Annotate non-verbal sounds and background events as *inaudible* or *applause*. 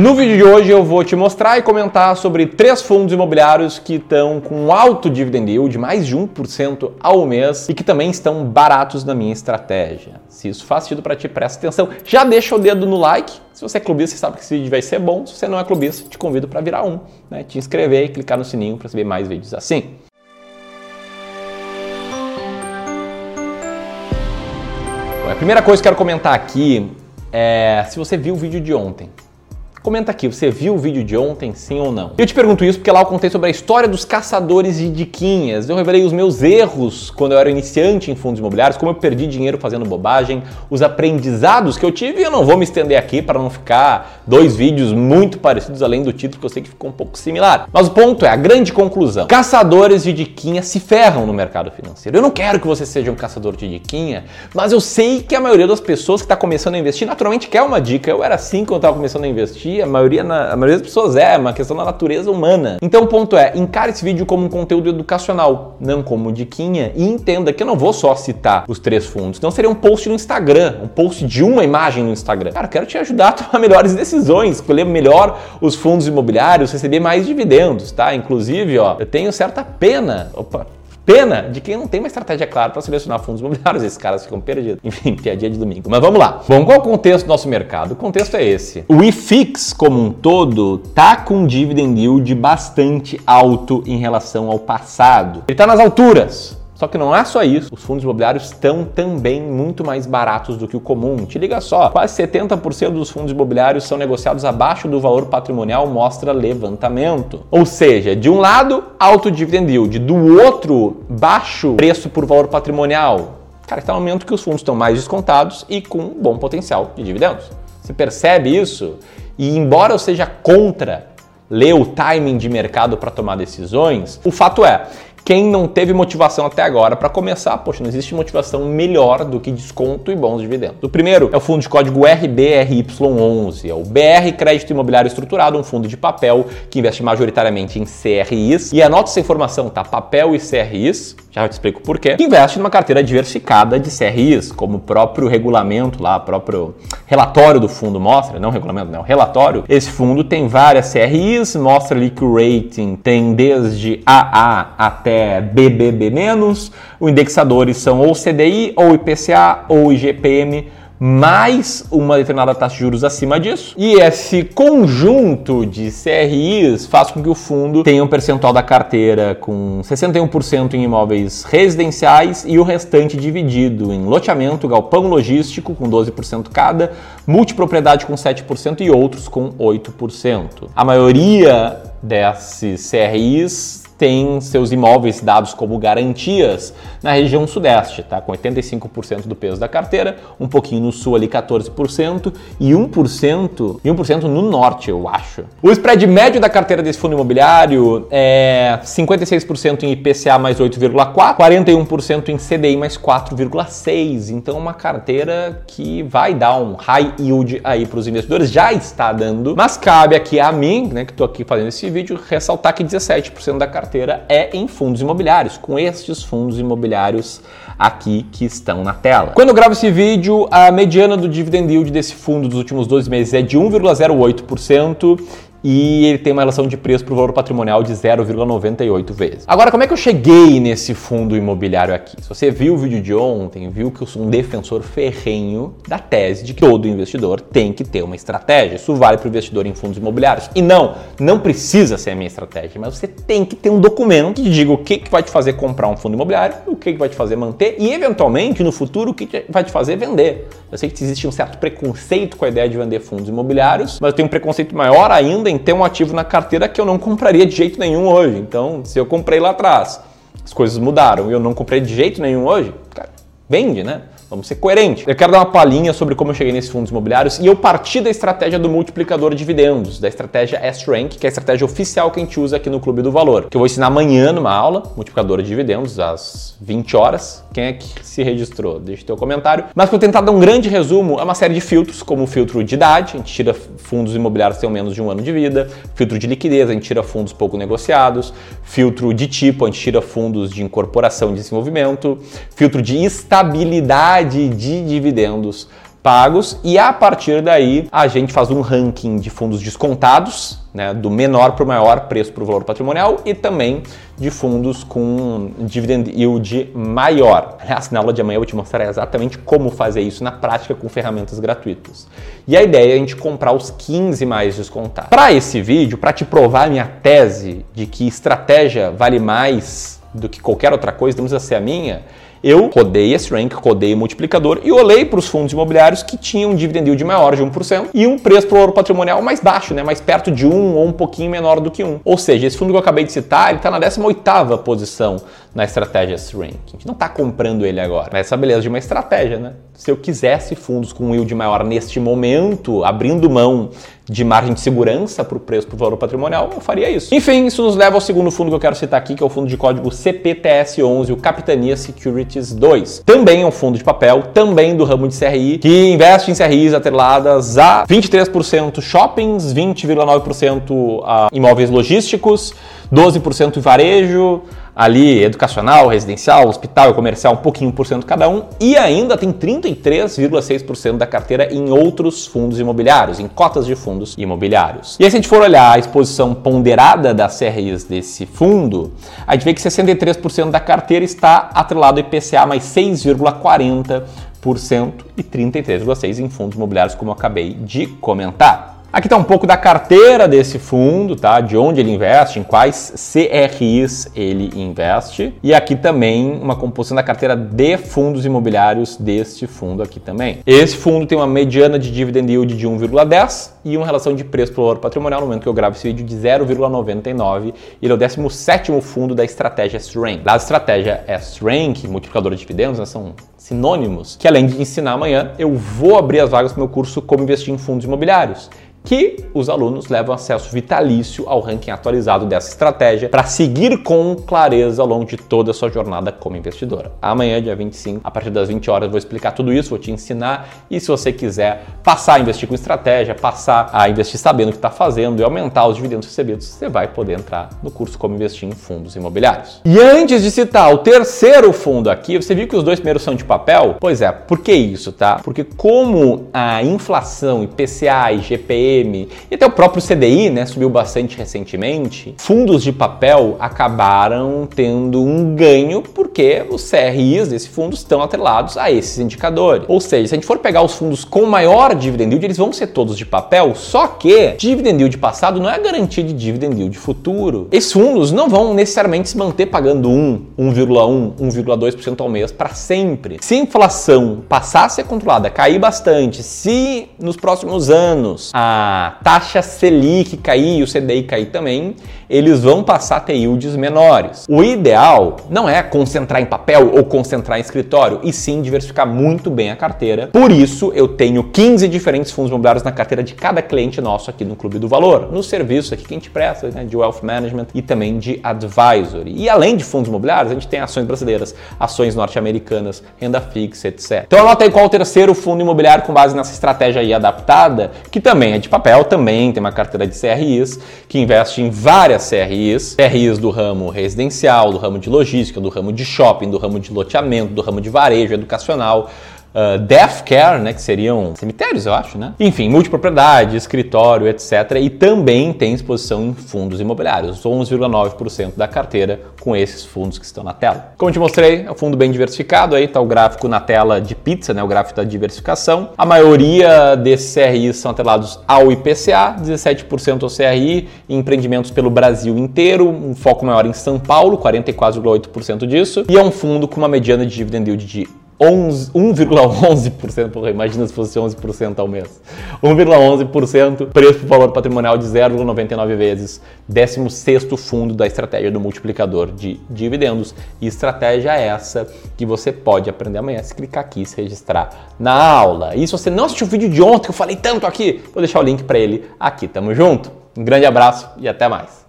No vídeo de hoje eu vou te mostrar e comentar sobre três fundos imobiliários que estão com alto dividend yield, mais de 1% ao mês, e que também estão baratos na minha estratégia. Se isso faz sentido para ti, presta atenção. Já deixa o dedo no like. Se você é clubista, você sabe que esse vídeo vai ser bom. Se você não é clubista, te convido para virar um, né? te inscrever e clicar no sininho para receber mais vídeos assim. A primeira coisa que eu quero comentar aqui é se você viu o vídeo de ontem. Comenta aqui, você viu o vídeo de ontem, sim ou não? Eu te pergunto isso porque lá eu contei sobre a história dos caçadores de diquinhas. Eu revelei os meus erros quando eu era iniciante em fundos imobiliários, como eu perdi dinheiro fazendo bobagem, os aprendizados que eu tive. Eu não vou me estender aqui para não ficar dois vídeos muito parecidos, além do título, que eu sei que ficou um pouco similar. Mas o ponto é, a grande conclusão: caçadores de diquinha se ferram no mercado financeiro. Eu não quero que você seja um caçador de diquinha, mas eu sei que a maioria das pessoas que está começando a investir naturalmente quer uma dica. Eu era assim quando estava começando a investir a maioria, a maioria das pessoas é, é uma questão da natureza humana. Então o ponto é, encare esse vídeo como um conteúdo educacional, não como diquinha, e entenda que eu não vou só citar os três fundos, não seria um post no Instagram, um post de uma imagem no Instagram. Cara, quero te ajudar a *laughs* tomar melhores decisões, escolher melhor os fundos imobiliários, receber mais dividendos, tá? Inclusive, ó, eu tenho certa pena. Opa, Pena de quem não tem uma estratégia clara para selecionar fundos imobiliários. Esses caras ficam perdidos. *laughs* Enfim, piadinha de domingo. Mas vamos lá. Bom, qual é o contexto do nosso mercado? O contexto é esse. O IFIX, como um todo, tá com um dividend yield bastante alto em relação ao passado. Ele está nas alturas. Só que não é só isso, os fundos imobiliários estão também muito mais baratos do que o comum. Te liga só, quase 70% dos fundos imobiliários são negociados abaixo do valor patrimonial, mostra levantamento. Ou seja, de um lado, alto dividend yield, do outro, baixo preço por valor patrimonial. Cara, está no momento que os fundos estão mais descontados e com bom potencial de dividendos. Você percebe isso? E embora eu seja contra ler o timing de mercado para tomar decisões, o fato é quem não teve motivação até agora para começar, poxa, não existe motivação melhor do que desconto e bons dividendos. O primeiro é o fundo de código RBRY11, é o BR Crédito Imobiliário Estruturado, um fundo de papel que investe majoritariamente em CRIs. E anota essa informação, tá? Papel e CRIs, já te explico por quê. Investe numa carteira diversificada de CRIs, como o próprio regulamento lá, o próprio relatório do fundo mostra, não regulamento, não, relatório. Esse fundo tem várias CRIs, mostra ali que o rating tem desde AA até até BBB-, os indexadores são ou CDI, ou IPCA, ou IGPM, mais uma determinada taxa de juros acima disso. E esse conjunto de CRIs faz com que o fundo tenha um percentual da carteira com 61% em imóveis residenciais e o restante dividido em loteamento, galpão logístico com 12% cada, multipropriedade com 7% e outros com 8%. A maioria desses CRIs tem seus imóveis dados como garantias na região sudeste, tá? com 85% do peso da carteira, um pouquinho no sul ali 14% e 1%, e 1% no norte, eu acho. O spread médio da carteira desse fundo imobiliário é 56% em IPCA mais 8,4, 41% em CDI mais 4,6. Então uma carteira que vai dar um high yield aí para os investidores, já está dando, mas cabe aqui a mim, né, que estou aqui fazendo esse vídeo, ressaltar que 17% da carteira carteira é em fundos imobiliários, com estes fundos imobiliários aqui que estão na tela. Quando eu gravo esse vídeo, a mediana do dividend yield desse fundo dos últimos dois meses é de 1,08% e ele tem uma relação de preço para o valor patrimonial de 0,98 vezes. Agora, como é que eu cheguei nesse fundo imobiliário aqui? Se você viu o vídeo de ontem, viu que eu sou um defensor ferrenho da tese de que todo investidor tem que ter uma estratégia. Isso vale para o investidor em fundos imobiliários. E não, não precisa ser a minha estratégia, mas você tem que ter um documento que diga o que, que vai te fazer comprar um fundo imobiliário, o que, que vai te fazer manter e, eventualmente, no futuro, o que, que vai te fazer vender. Eu sei que existe um certo preconceito com a ideia de vender fundos imobiliários, mas eu tenho um preconceito maior ainda em ter um ativo na carteira que eu não compraria de jeito nenhum hoje. Então, se eu comprei lá atrás, as coisas mudaram e eu não comprei de jeito nenhum hoje, cara, vende, né? Vamos ser coerentes. Eu quero dar uma palhinha sobre como eu cheguei nesses fundos imobiliários e eu parti da estratégia do multiplicador de dividendos, da estratégia S-Rank, que é a estratégia oficial que a gente usa aqui no Clube do Valor, que eu vou ensinar amanhã numa aula, multiplicador de dividendos, às 20 horas. Quem é que se registrou? Deixe teu comentário. Mas para tentar dar um grande resumo, é uma série de filtros, como o filtro de idade, a gente tira fundos imobiliários que têm menos de um ano de vida, filtro de liquidez, a gente tira fundos pouco negociados, filtro de tipo, a gente tira fundos de incorporação e desenvolvimento, filtro de estabilidade de dividendos pagos e a partir daí a gente faz um ranking de fundos descontados, né, do menor para o maior preço para o valor patrimonial e também de fundos com dividend yield maior. Aliás, na aula de amanhã eu vou te mostrar exatamente como fazer isso na prática com ferramentas gratuitas. E a ideia é a gente comprar os 15 mais descontados. Para esse vídeo, para te provar a minha tese de que estratégia vale mais do que qualquer outra coisa, temos a ser a minha, eu rodei esse rank, rodei o multiplicador e olhei para os fundos imobiliários que tinham um dividend yield maior de 1% e um preço para o ouro patrimonial mais baixo, né? mais perto de 1 ou um pouquinho menor do que 1. Ou seja, esse fundo que eu acabei de citar, ele está na 18ª posição na estratégia S-Rank. A gente não está comprando ele agora. Essa beleza de uma estratégia, né? Se eu quisesse fundos com um yield maior neste momento, abrindo mão de margem de segurança para o preço para o valor patrimonial, eu faria isso. Enfim, isso nos leva ao segundo fundo que eu quero citar aqui, que é o fundo de código CPTS11, o Capitania Securities 2. Também é um fundo de papel, também do ramo de CRI, que investe em CRIs atreladas a 23% shoppings, 20,9% a imóveis logísticos, 12% em varejo, ali educacional, residencial, hospital e comercial, um pouquinho por cento cada um, e ainda tem 33,6% da carteira em outros fundos imobiliários, em cotas de fundos imobiliários. E aí, se a gente for olhar a exposição ponderada das CRIs desse fundo, a gente vê que 63% da carteira está atrelado ao IPCA mais 6,40% e 33,6% em fundos imobiliários, como eu acabei de comentar. Aqui está um pouco da carteira desse fundo, tá? De onde ele investe, em quais CRIs ele investe. E aqui também uma composição da carteira de fundos imobiliários deste fundo aqui também. Esse fundo tem uma mediana de dividend yield de 1,10 e uma relação de preço por valor patrimonial no momento que eu gravo esse vídeo de 0,99. Ele é o 17º fundo da estratégia S-Rank. Da estratégia S-Rank, multiplicador de dividendos, né, são sinônimos, que além de ensinar amanhã, eu vou abrir as vagas para o meu curso Como Investir em Fundos Imobiliários que os alunos levam acesso vitalício ao ranking atualizado dessa estratégia para seguir com clareza ao longo de toda a sua jornada como investidora. Amanhã, dia 25, a partir das 20 horas, vou explicar tudo isso, vou te ensinar e se você quiser passar a investir com estratégia, passar a investir sabendo o que está fazendo e aumentar os dividendos recebidos, você vai poder entrar no curso Como Investir em Fundos Imobiliários. E antes de citar o terceiro fundo aqui, você viu que os dois primeiros são de papel? Pois é, por que isso, tá? Porque como a inflação, IPCA e GPE e até o próprio CDI, né, subiu bastante recentemente, fundos de papel acabaram tendo um ganho porque os CRIs desse fundo estão atrelados a esses indicadores. Ou seja, se a gente for pegar os fundos com maior dividend yield, eles vão ser todos de papel, só que dividend yield passado não é garantia de dividend yield futuro. Esses fundos não vão necessariamente se manter pagando 1, 1,1, 1,2% ao mês para sempre. Se a inflação passar a ser controlada, cair bastante, se nos próximos anos a taxa Selic cair e o CDI cair também, eles vão passar a ter yields menores. O ideal não é concentrar em papel ou concentrar em escritório, e sim diversificar muito bem a carteira. Por isso, eu tenho 15 diferentes fundos imobiliários na carteira de cada cliente nosso aqui no Clube do Valor, no serviço aqui que a gente presta, né, de Wealth Management e também de Advisory. E além de fundos imobiliários, a gente tem ações brasileiras, ações norte-americanas, renda fixa, etc. Então anota aí qual é o terceiro fundo imobiliário com base nessa estratégia aí adaptada, que também é de papel, também tem uma carteira de CRIs, que investe em várias CRIs, CRIs do ramo residencial, do ramo de logística, do ramo de shopping, do ramo de loteamento, do ramo de varejo educacional, uh, death care, né, que seriam cemitérios, eu acho, né? Enfim, multipropriedade, escritório, etc. E também tem exposição em fundos imobiliários, 11,9% da carteira com esses fundos que estão na tela. Como te mostrei, é um fundo bem diversificado, aí está o gráfico na tela de pizza, né, o gráfico da diversificação. A maioria desses CRIs são atrelados ao IPCA, 17% ao CRI, empreendimentos pelo Brasil inteiro, um foco maior em São Paulo, 44,8% disso, e é um fundo com uma mediana de dividend yield de 1,11%, porra, imagina se fosse 11% ao mês. 1,11%, preço por valor patrimonial de 0,99 vezes, 16 fundo da estratégia do multiplicador de dividendos. E estratégia essa que você pode aprender amanhã se clicar aqui e se registrar na aula. E se você não assistiu o vídeo de ontem que eu falei tanto aqui, vou deixar o link para ele aqui. Tamo junto? Um grande abraço e até mais.